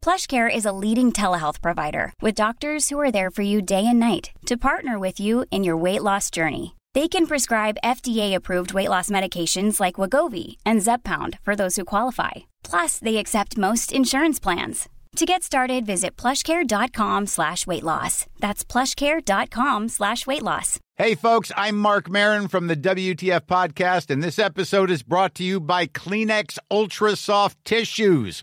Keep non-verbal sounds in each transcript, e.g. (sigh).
PlushCare is a leading telehealth provider with doctors who are there for you day and night to partner with you in your weight loss journey. They can prescribe FDA-approved weight loss medications like Wagovi and Zepbound for those who qualify. Plus, they accept most insurance plans. To get started, visit plushcare.com slash weight loss. That's plushcare.com slash weight loss. Hey, folks, I'm Mark Marin from the WTF Podcast, and this episode is brought to you by Kleenex Ultra Soft Tissues,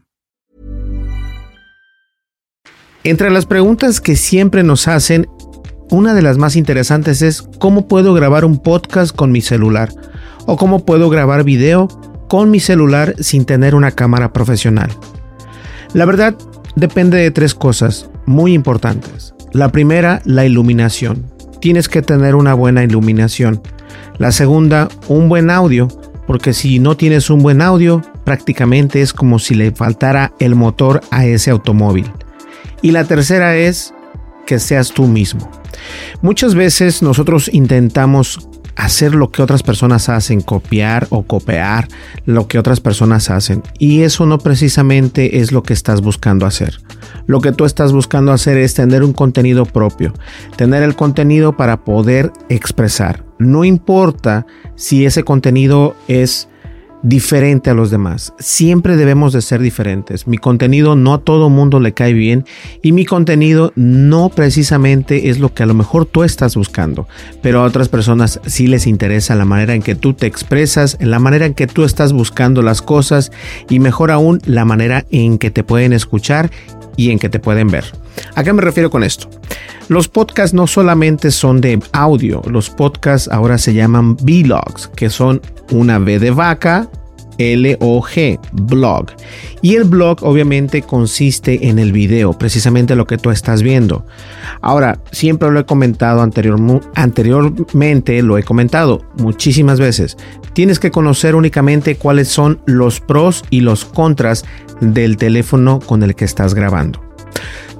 Entre las preguntas que siempre nos hacen, una de las más interesantes es ¿cómo puedo grabar un podcast con mi celular? ¿O cómo puedo grabar video con mi celular sin tener una cámara profesional? La verdad, depende de tres cosas muy importantes. La primera, la iluminación. Tienes que tener una buena iluminación. La segunda, un buen audio, porque si no tienes un buen audio, prácticamente es como si le faltara el motor a ese automóvil. Y la tercera es que seas tú mismo. Muchas veces nosotros intentamos hacer lo que otras personas hacen, copiar o copiar lo que otras personas hacen. Y eso no precisamente es lo que estás buscando hacer. Lo que tú estás buscando hacer es tener un contenido propio, tener el contenido para poder expresar. No importa si ese contenido es diferente a los demás. Siempre debemos de ser diferentes. Mi contenido no a todo mundo le cae bien y mi contenido no precisamente es lo que a lo mejor tú estás buscando, pero a otras personas sí les interesa la manera en que tú te expresas, la manera en que tú estás buscando las cosas y mejor aún la manera en que te pueden escuchar y en que te pueden ver. ¿A qué me refiero con esto? Los podcasts no solamente son de audio, los podcasts ahora se llaman vlogs, que son una V de vaca, L-O-G, blog. Y el blog obviamente consiste en el video, precisamente lo que tú estás viendo. Ahora, siempre lo he comentado anterior, anteriormente, lo he comentado muchísimas veces. Tienes que conocer únicamente cuáles son los pros y los contras del teléfono con el que estás grabando.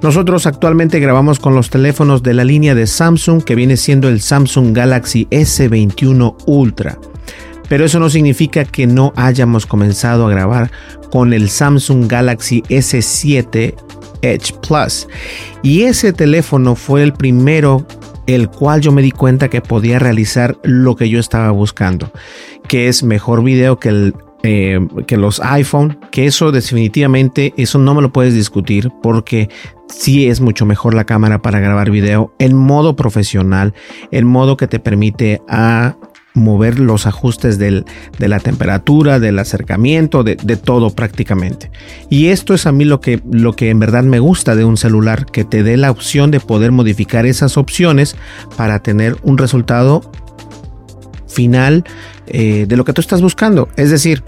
Nosotros actualmente grabamos con los teléfonos de la línea de Samsung que viene siendo el Samsung Galaxy S21 Ultra. Pero eso no significa que no hayamos comenzado a grabar con el Samsung Galaxy S7 Edge Plus. Y ese teléfono fue el primero el cual yo me di cuenta que podía realizar lo que yo estaba buscando, que es mejor video que el eh, que los iPhone, que eso definitivamente, eso no me lo puedes discutir porque sí es mucho mejor la cámara para grabar video en modo profesional, en modo que te permite a mover los ajustes de la temperatura, del acercamiento, de, de, todo prácticamente. Y esto es a mí lo que, lo que en verdad me gusta de un celular, que te dé la opción de poder modificar esas opciones para tener un resultado final eh, de lo que tú estás buscando. Es decir,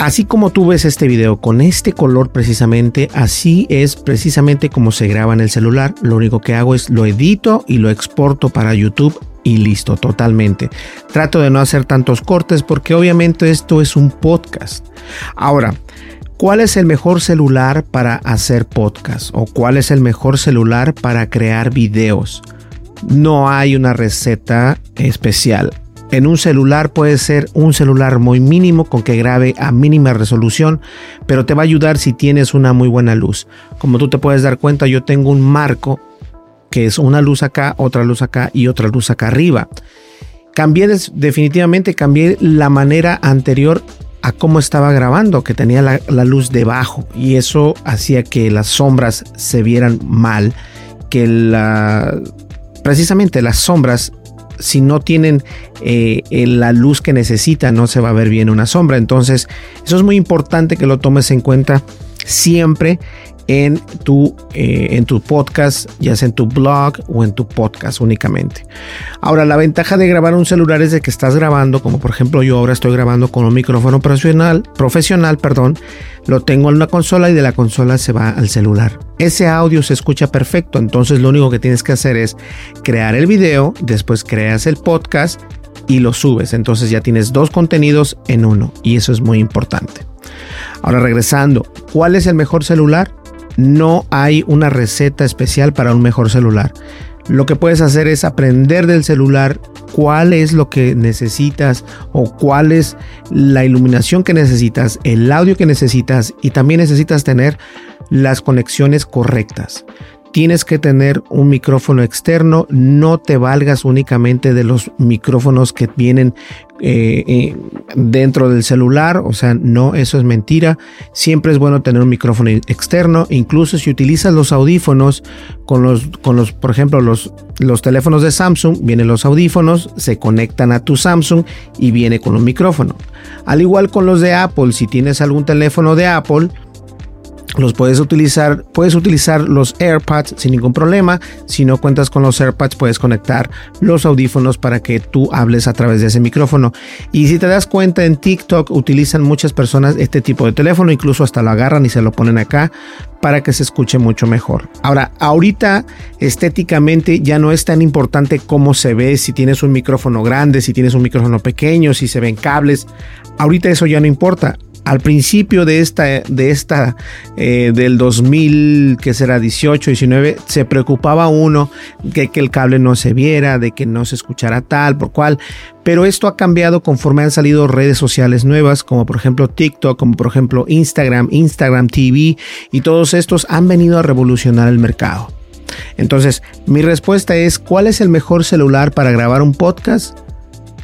Así como tú ves este video con este color precisamente, así es precisamente como se graba en el celular. Lo único que hago es lo edito y lo exporto para YouTube y listo, totalmente. Trato de no hacer tantos cortes porque obviamente esto es un podcast. Ahora, ¿cuál es el mejor celular para hacer podcast? ¿O cuál es el mejor celular para crear videos? No hay una receta especial. En un celular puede ser un celular muy mínimo con que grabe a mínima resolución, pero te va a ayudar si tienes una muy buena luz. Como tú te puedes dar cuenta, yo tengo un marco que es una luz acá, otra luz acá y otra luz acá arriba. Cambié definitivamente, cambié la manera anterior a cómo estaba grabando, que tenía la, la luz debajo y eso hacía que las sombras se vieran mal, que la, precisamente las sombras si no tienen eh, la luz que necesita, no se va a ver bien una sombra. Entonces, eso es muy importante que lo tomes en cuenta siempre en tu, eh, en tu podcast, ya sea en tu blog o en tu podcast únicamente. Ahora, la ventaja de grabar un celular es de que estás grabando, como por ejemplo yo ahora estoy grabando con un micrófono profesional, profesional, perdón, lo tengo en una consola y de la consola se va al celular. Ese audio se escucha perfecto, entonces lo único que tienes que hacer es crear el video, después creas el podcast y lo subes. Entonces ya tienes dos contenidos en uno y eso es muy importante. Ahora regresando, ¿cuál es el mejor celular? No hay una receta especial para un mejor celular. Lo que puedes hacer es aprender del celular cuál es lo que necesitas o cuál es la iluminación que necesitas, el audio que necesitas y también necesitas tener las conexiones correctas tienes que tener un micrófono externo, no te valgas únicamente de los micrófonos que vienen eh, eh, dentro del celular, o sea, no, eso es mentira. Siempre es bueno tener un micrófono externo, incluso si utilizas los audífonos con los, con los, por ejemplo, los, los teléfonos de Samsung, vienen los audífonos, se conectan a tu Samsung y viene con un micrófono. Al igual con los de Apple, si tienes algún teléfono de Apple, los puedes utilizar, puedes utilizar los AirPods sin ningún problema. Si no cuentas con los AirPods, puedes conectar los audífonos para que tú hables a través de ese micrófono. Y si te das cuenta, en TikTok utilizan muchas personas este tipo de teléfono, incluso hasta lo agarran y se lo ponen acá para que se escuche mucho mejor. Ahora, ahorita estéticamente ya no es tan importante cómo se ve, si tienes un micrófono grande, si tienes un micrófono pequeño, si se ven cables. Ahorita eso ya no importa al principio de esta, de esta eh, del 2000, que será 18, 19, se preocupaba uno de que el cable no se viera, de que no se escuchara tal, por cual. Pero esto ha cambiado conforme han salido redes sociales nuevas, como por ejemplo TikTok, como por ejemplo Instagram, Instagram TV, y todos estos han venido a revolucionar el mercado. Entonces, mi respuesta es, ¿cuál es el mejor celular para grabar un podcast?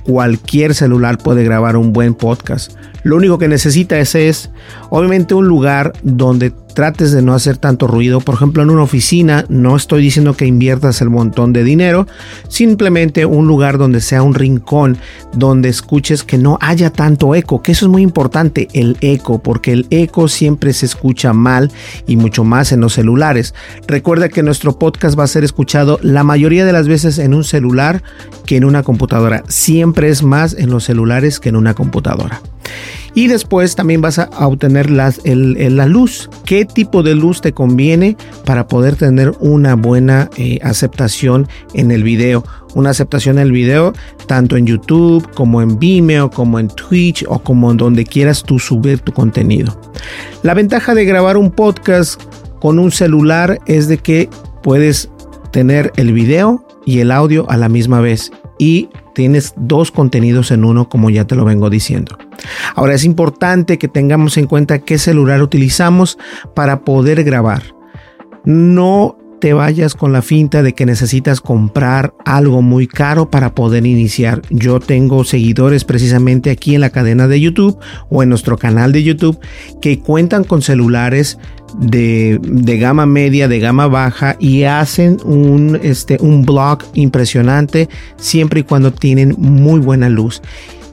Cualquier celular puede grabar un buen podcast. Lo único que necesita es, obviamente un lugar donde trates de no hacer tanto ruido. Por ejemplo, en una oficina, no estoy diciendo que inviertas el montón de dinero, simplemente un lugar donde sea un rincón, donde escuches que no haya tanto eco, que eso es muy importante, el eco, porque el eco siempre se escucha mal y mucho más en los celulares. Recuerda que nuestro podcast va a ser escuchado la mayoría de las veces en un celular que en una computadora. Siempre es más en los celulares que en una computadora. Y después también vas a obtener la luz. ¿Qué tipo de luz te conviene para poder tener una buena eh, aceptación en el video? Una aceptación en el video tanto en YouTube como en Vimeo, como en Twitch o como en donde quieras tú subir tu contenido. La ventaja de grabar un podcast con un celular es de que puedes tener el video y el audio a la misma vez y tienes dos contenidos en uno como ya te lo vengo diciendo. Ahora es importante que tengamos en cuenta qué celular utilizamos para poder grabar. No te vayas con la finta de que necesitas comprar algo muy caro para poder iniciar. Yo tengo seguidores precisamente aquí en la cadena de YouTube o en nuestro canal de YouTube que cuentan con celulares de, gama media, de gama baja y hacen un, este, un blog impresionante siempre y cuando tienen muy buena luz.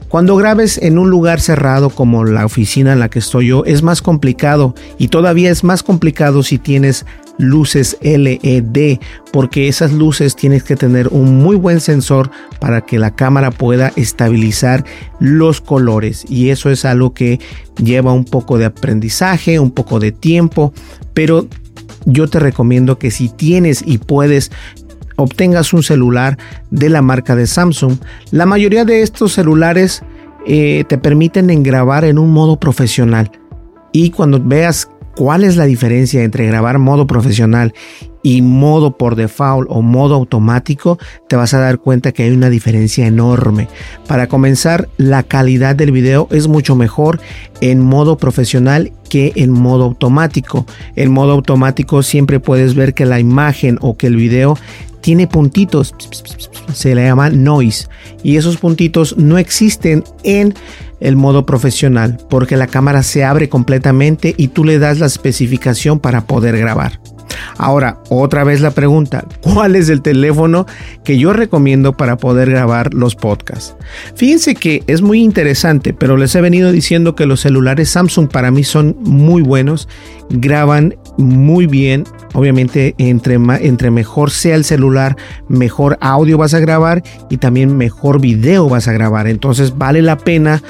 Cuando grabes en un lugar cerrado como la oficina en la que estoy yo, es más complicado y todavía es más complicado si tienes luces LED, porque esas luces tienes que tener un muy buen sensor para que la cámara pueda estabilizar los colores y eso es algo que lleva un poco de aprendizaje, un poco de tiempo, pero yo te recomiendo que si tienes y puedes obtengas un celular de la marca de Samsung. La mayoría de estos celulares eh, te permiten grabar en un modo profesional. Y cuando veas cuál es la diferencia entre grabar modo profesional y modo por default o modo automático, te vas a dar cuenta que hay una diferencia enorme. Para comenzar, la calidad del video es mucho mejor en modo profesional que en modo automático. En modo automático siempre puedes ver que la imagen o que el video tiene puntitos, se le llama noise, y esos puntitos no existen en el modo profesional porque la cámara se abre completamente y tú le das la especificación para poder grabar. Ahora, otra vez la pregunta, ¿cuál es el teléfono que yo recomiendo para poder grabar los podcasts? Fíjense que es muy interesante, pero les he venido diciendo que los celulares Samsung para mí son muy buenos, graban muy bien. Obviamente, entre, entre mejor sea el celular, mejor audio vas a grabar y también mejor video vas a grabar. Entonces, vale la pena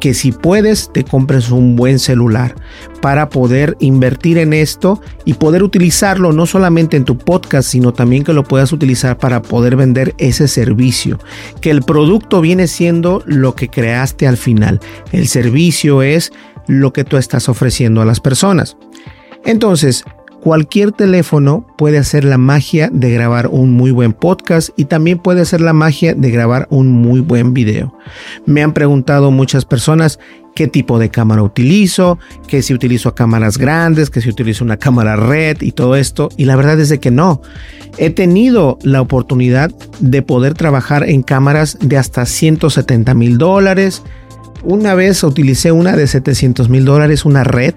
que si puedes te compres un buen celular para poder invertir en esto y poder utilizarlo no solamente en tu podcast, sino también que lo puedas utilizar para poder vender ese servicio. Que el producto viene siendo lo que creaste al final. El servicio es lo que tú estás ofreciendo a las personas. Entonces, cualquier teléfono puede hacer la magia de grabar un muy buen podcast y también puede hacer la magia de grabar un muy buen video. Me han preguntado muchas personas qué tipo de cámara utilizo, que si utilizo cámaras grandes, que si utilizo una cámara red y todo esto. Y la verdad es de que no. He tenido la oportunidad de poder trabajar en cámaras de hasta 170 mil dólares. Una vez utilicé una de 700 mil dólares, una red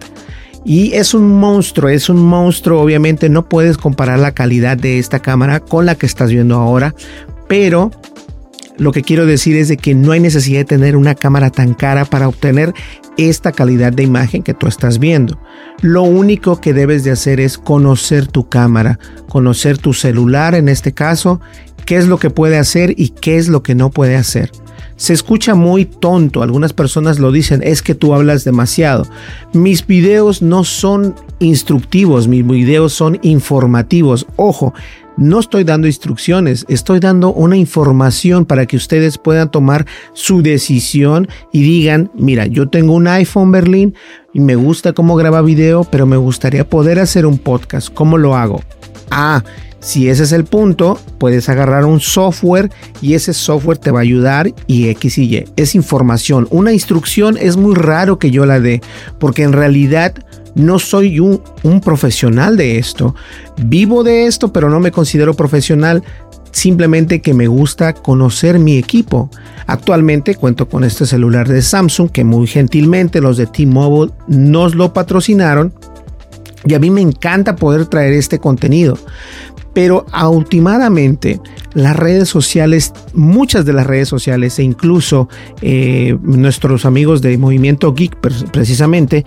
y es un monstruo, es un monstruo. Obviamente no puedes comparar la calidad de esta cámara con la que estás viendo ahora, pero lo que quiero decir es de que no hay necesidad de tener una cámara tan cara para obtener esta calidad de imagen que tú estás viendo. Lo único que debes de hacer es conocer tu cámara, conocer tu celular en este caso, qué es lo que puede hacer y qué es lo que no puede hacer se escucha muy tonto. Algunas personas lo dicen, es que tú hablas demasiado. Mis videos no son instructivos, mis videos son informativos. Ojo, no estoy dando instrucciones, estoy dando una información para que ustedes puedan tomar su decisión y digan, mira, yo tengo un iPhone Berlín y me gusta cómo graba video, pero me gustaría poder hacer un podcast. ¿Cómo lo hago? Ah, si ese es el punto, puedes agarrar un software y ese software te va a ayudar y X y Y. Es información. Una instrucción es muy raro que yo la dé porque en realidad no soy un, profesional de esto. Vivo de esto, pero no me considero profesional simplemente que me gusta conocer mi equipo. Actualmente cuento con este celular de Samsung que muy gentilmente los de T-Mobile nos lo patrocinaron y a mí me encanta poder traer este contenido. Pero últimamente las redes sociales, muchas de las redes sociales e incluso eh, nuestros amigos de Movimiento Geek precisamente,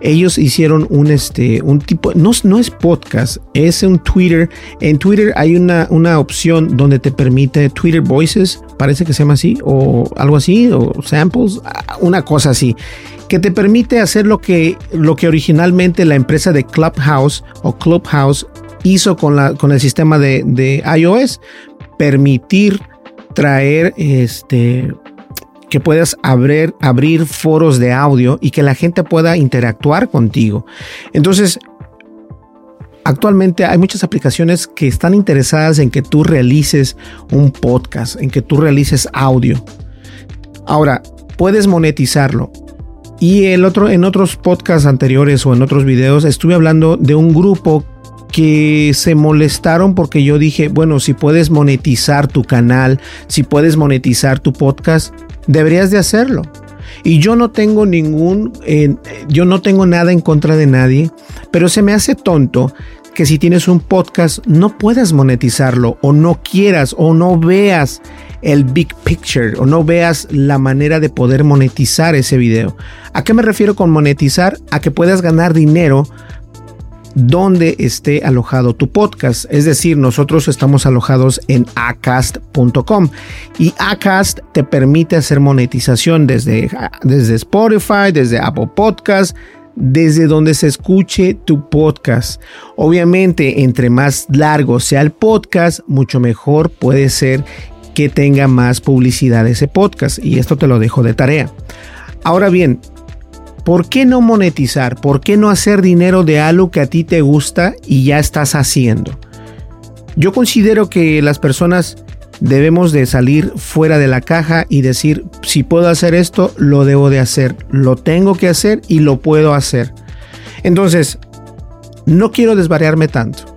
ellos hicieron un, este, un tipo, no, no es podcast, es un Twitter. En Twitter hay una, una opción donde te permite Twitter Voices, parece que se llama así, o algo así, o samples, una cosa así que te permite hacer lo que, lo que originalmente la empresa de Clubhouse o Clubhouse hizo con, la, con el sistema de, iOS, permitir traer este que puedas abrir, abrir foros de audio y que la gente pueda interactuar contigo. Entonces, actualmente hay muchas aplicaciones que están interesadas en que tú realices un podcast, en que tú realices audio. Ahora, puedes monetizarlo. Y el otro, en otros podcasts anteriores o en otros videos estuve hablando de un grupo que se molestaron porque yo dije, bueno, si puedes monetizar tu canal, si puedes monetizar tu podcast, deberías de hacerlo. Y yo no tengo ningún, yo no tengo nada en contra de nadie, pero se me hace tonto que si tienes un podcast no puedas monetizarlo o no quieras o no veas el big picture o no veas la manera de poder monetizar ese video. ¿A qué me refiero con monetizar? A que puedas ganar dinero donde esté alojado tu podcast. Es decir, nosotros estamos alojados en acast.com y Acast te permite hacer monetización desde, desde Spotify, desde Apple Podcast, desde donde se escuche tu podcast. Obviamente, entre más largo sea el podcast, mucho mejor puede ser que tenga más publicidad ese podcast. Y esto te lo dejo de tarea. Ahora bien, ¿por qué no monetizar? ¿Por qué no hacer dinero de algo que a ti te gusta y ya estás haciendo? Yo considero que las personas debemos de salir fuera de la caja y decir, si puedo hacer esto, lo debo de hacer, lo tengo que hacer y lo puedo hacer. Entonces, no quiero desvariarme tanto,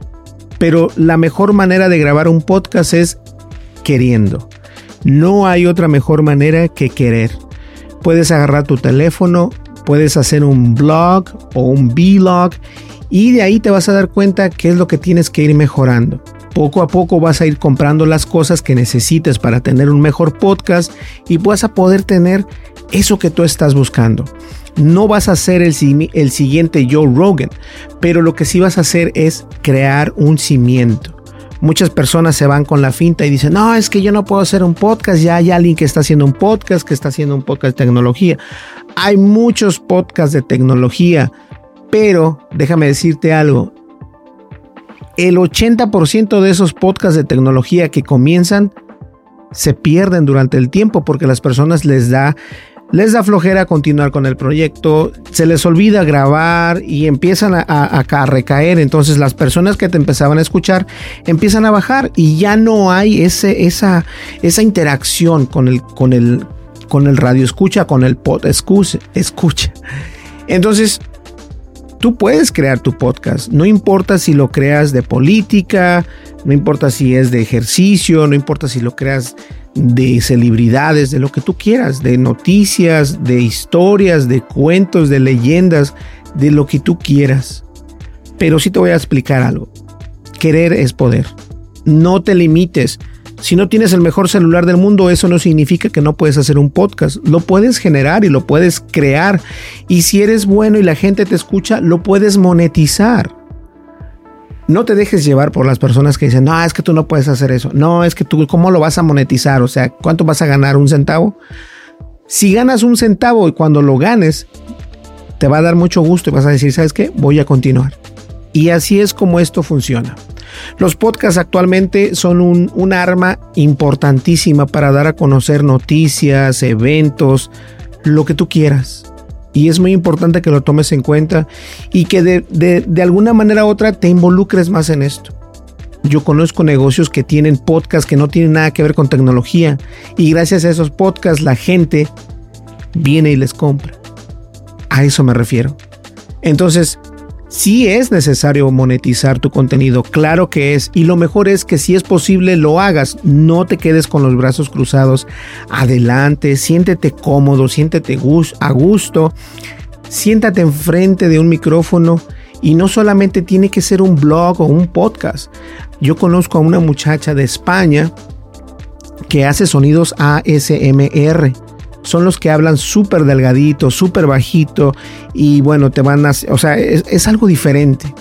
pero la mejor manera de grabar un podcast es queriendo. No hay otra mejor manera que querer. Puedes agarrar tu teléfono, puedes hacer un blog o un vlog y de ahí te vas a dar cuenta qué es lo que tienes que ir mejorando. Poco a poco vas a ir comprando las cosas que necesites para tener un mejor podcast y vas a poder tener eso que tú estás buscando. No vas a ser el, el siguiente Joe Rogan, pero lo que sí vas a hacer es crear un cimiento. Muchas personas se van con la finta y dicen, no, es que yo no puedo hacer un podcast, ya hay alguien que está haciendo un podcast, que está haciendo un podcast de tecnología. Hay muchos podcasts de tecnología, pero déjame decirte algo, el 80% de esos podcasts de tecnología que comienzan se pierden durante el tiempo porque las personas les da les da flojera continuar con el proyecto, se les olvida grabar y empiezan a, recaer. Entonces las personas que te empezaban a escuchar empiezan a bajar y ya no hay ese, esa, esa interacción con el, con, el, con el radio escucha, con el pod escucha. escucha. Entonces, tú puedes crear tu podcast. No importa si lo creas de política, no importa si es de ejercicio, no importa si lo creas de celebridades, de lo que tú quieras, de noticias, de historias, de cuentos, de leyendas, de lo que tú quieras. Pero sí te voy a explicar algo. Querer es poder. No te limites. Si no tienes el mejor celular del mundo, eso no significa que no puedes hacer un podcast. Lo puedes generar y lo puedes crear. Y si eres bueno y la gente te escucha, lo puedes monetizar. No te dejes llevar por las personas que dicen, no, es que tú no puedes hacer eso. No, es que tú, ¿cómo lo vas a monetizar? O sea, ¿cuánto vas a ganar? ¿Un centavo? Si ganas un centavo y cuando lo ganes, te va a dar mucho gusto y vas a decir, ¿sabes qué? Voy a continuar. Y así es como esto funciona. Los podcasts actualmente son un, arma importantísima para dar a conocer noticias, eventos, lo que tú quieras. Y es muy importante que lo tomes en cuenta y que de, alguna manera u otra te involucres más en esto. Yo conozco negocios que tienen podcasts que no tienen nada que ver con tecnología y gracias a esos podcasts la gente viene y les compra. A eso me refiero. Entonces, si es necesario monetizar tu contenido, claro que es, y lo mejor es que si es posible lo hagas, no te quedes con los brazos cruzados, adelante, siéntete cómodo, siéntete a gusto, siéntate enfrente de un micrófono y no solamente tiene que ser un blog o un podcast. Yo conozco a una muchacha de España que hace sonidos ASMR son los que hablan súper delgadito, súper bajito y bueno, te van a... O sea, es, algo diferente.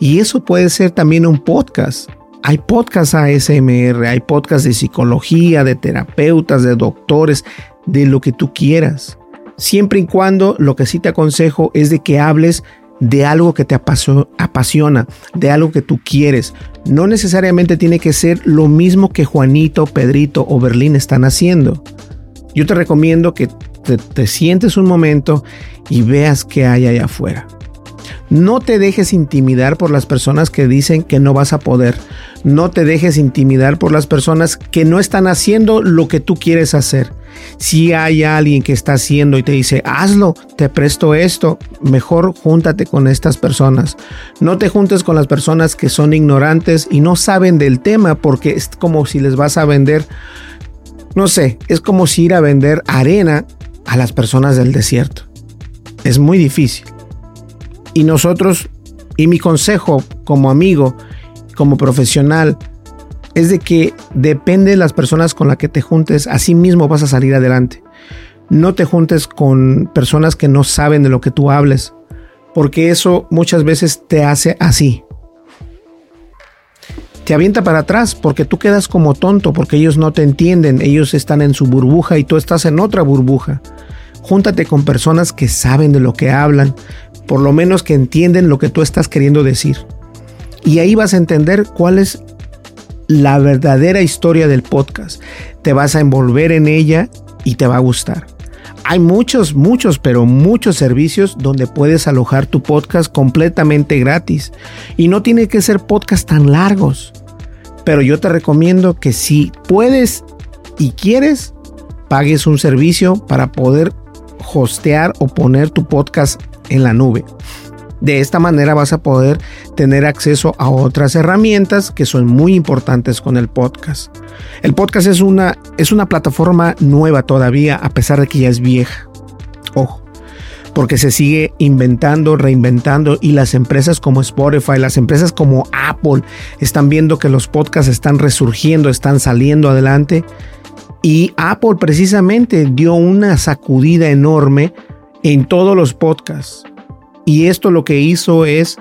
Y eso puede ser también un podcast. Hay podcasts ASMR, hay podcasts de psicología, de terapeutas, de doctores, de lo que tú quieras. Siempre y cuando lo que sí te aconsejo es de que hables de algo que te apasiona, de algo que tú quieres. No necesariamente tiene que ser lo mismo que Juanito, Pedrito o Berlín están haciendo yo te recomiendo que te, sientes un momento y veas qué hay allá afuera. No te dejes intimidar por las personas que dicen que no vas a poder. No te dejes intimidar por las personas que no están haciendo lo que tú quieres hacer. Si hay alguien que está haciendo y te dice, hazlo, te presto esto, mejor júntate con estas personas. No te juntes con las personas que son ignorantes y no saben del tema porque es como si les vas a vender no sé, es como si ir a vender arena a las personas del desierto. Es muy difícil. Y nosotros, y mi consejo como amigo, como profesional, es de que depende de las personas con las que te juntes, así mismo vas a salir adelante. No te juntes con personas que no saben de lo que tú hables, porque eso muchas veces te hace así te avienta para atrás porque tú quedas como tonto, porque ellos no te entienden, ellos están en su burbuja y tú estás en otra burbuja. Júntate con personas que saben de lo que hablan, por lo menos que entienden lo que tú estás queriendo decir. Y ahí vas a entender cuál es la verdadera historia del podcast. Te vas a envolver en ella y te va a gustar. Hay muchos, muchos, pero muchos servicios donde puedes alojar tu podcast completamente gratis. Y no tiene que ser podcast tan largos. Pero yo te recomiendo que si puedes y quieres, pagues un servicio para poder hostear o poner tu podcast en la nube. De esta manera vas a poder tener acceso a otras herramientas que son muy importantes con el podcast. El podcast es una, es una plataforma nueva todavía, a pesar de que ya es vieja. Ojo. porque se sigue inventando, reinventando y las empresas como Spotify, las empresas como Apple están viendo que los podcasts están resurgiendo, están saliendo adelante y Apple precisamente dio una sacudida enorme en todos los podcasts. Y esto lo que hizo es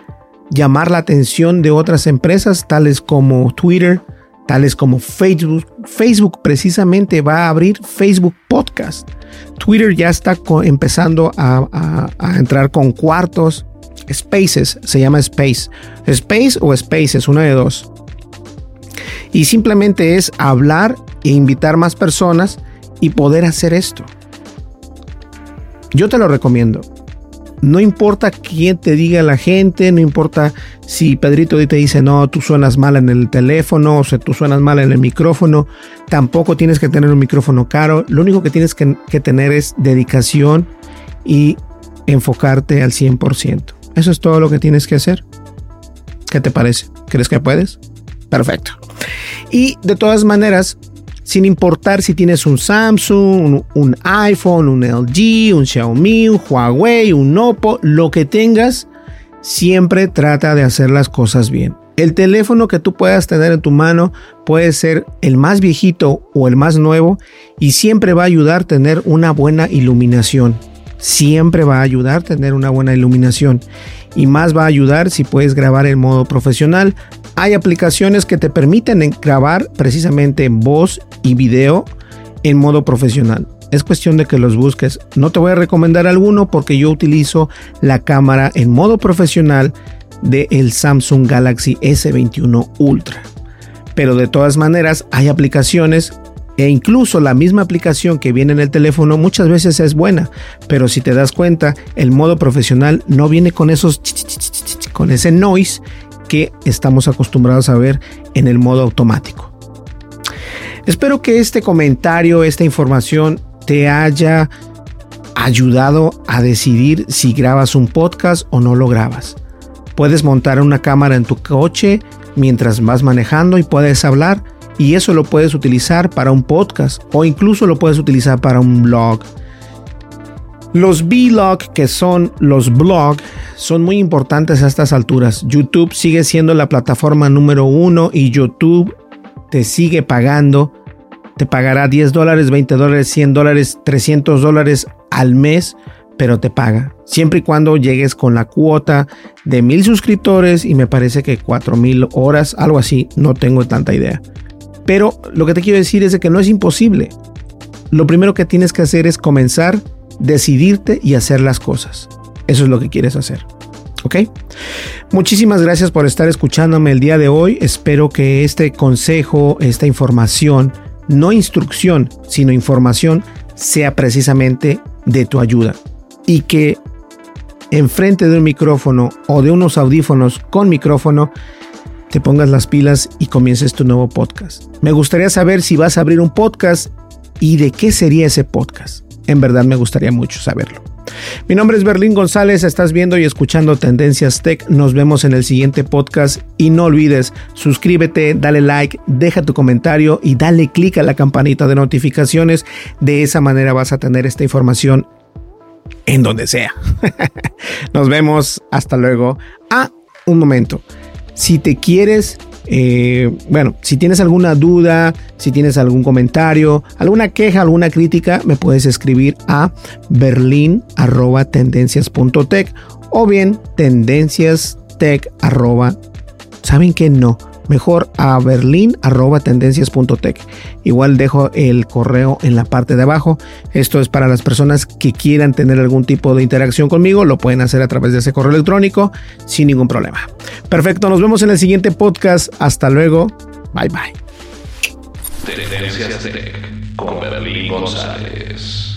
llamar la atención de otras empresas tales como Twitter, tales como Facebook. Facebook precisamente va a abrir Facebook Podcast. Twitter ya está empezando a, entrar con cuartos. Spaces, se llama Space. Space o Spaces, una de dos. Y simplemente es hablar e invitar más personas y poder hacer esto. Yo te lo recomiendo. No importa quién te diga la gente, no importa si Pedrito te dice, no, tú suenas mal en el teléfono, o sea, tú suenas mal en el micrófono, tampoco tienes que tener un micrófono caro, lo único que tienes que, que tener es dedicación y enfocarte al 100%. Eso es todo lo que tienes que hacer. ¿Qué te parece? ¿Crees que puedes? Perfecto. Y de todas maneras, sin importar si tienes un Samsung, un, iPhone, un LG, un Xiaomi, un Huawei, un Oppo, lo que tengas, siempre trata de hacer las cosas bien. El teléfono que tú puedas tener en tu mano puede ser el más viejito o el más nuevo y siempre va a ayudar a tener una buena iluminación. Siempre va a ayudar a tener una buena iluminación y más va a ayudar si puedes grabar en modo profesional, hay aplicaciones que te permiten grabar precisamente voz y video en modo profesional. Es cuestión de que los busques. No te voy a recomendar alguno porque yo utilizo la cámara en modo profesional del el Samsung Galaxy S21 Ultra. Pero de todas maneras hay aplicaciones e incluso la misma aplicación que viene en el teléfono muchas veces es buena, pero si te das cuenta, el modo profesional no viene con esos con ese noise que estamos acostumbrados a ver en el modo automático. Espero que este comentario, esta información te haya ayudado a decidir si grabas un podcast o no lo grabas. Puedes montar una cámara en tu coche mientras vas manejando y puedes hablar y eso lo puedes utilizar para un podcast o incluso lo puedes utilizar para un blog. Los vlog, que son los blogs, son muy importantes a estas alturas. YouTube sigue siendo la plataforma número uno y YouTube te sigue pagando. Te pagará 10 dólares, 20 dólares, 100 dólares, 300 dólares al mes, pero te paga. Siempre y cuando llegues con la cuota de mil suscriptores y me parece que 4000 horas, algo así, no tengo tanta idea. Pero lo que te quiero decir es que no es imposible. Lo primero que tienes que hacer es comenzar decidirte y hacer las cosas. Eso es lo que quieres hacer. ¿Ok? Muchísimas gracias por estar escuchándome el día de hoy. Espero que este consejo, esta información, no instrucción, sino información, sea precisamente de tu ayuda. Y que enfrente de un micrófono o de unos audífonos con micrófono, te pongas las pilas y comiences tu nuevo podcast. Me gustaría saber si vas a abrir un podcast y de qué sería ese podcast. En verdad me gustaría mucho saberlo. Mi nombre es Berlín González, estás viendo y escuchando Tendencias Tech. Nos vemos en el siguiente podcast y no olvides, suscríbete, dale like, deja tu comentario y dale clic a la campanita de notificaciones. De esa manera vas a tener esta información en donde sea. (laughs) Nos vemos, hasta luego. Ah, un momento. Si te quieres eh, bueno, si tienes alguna duda, si tienes algún comentario, alguna queja, alguna crítica, me puedes escribir a berlin.tendencias.tech o bien tendenciastech. ¿Saben que no? Mejor a berlin.tendencias.tech. Igual dejo el correo en la parte de abajo. Esto es para las personas que quieran tener algún tipo de interacción conmigo. Lo pueden hacer a través de ese correo electrónico sin ningún problema. Perfecto, nos vemos en el siguiente podcast. Hasta luego. Bye bye. Tendencias con Berlín González.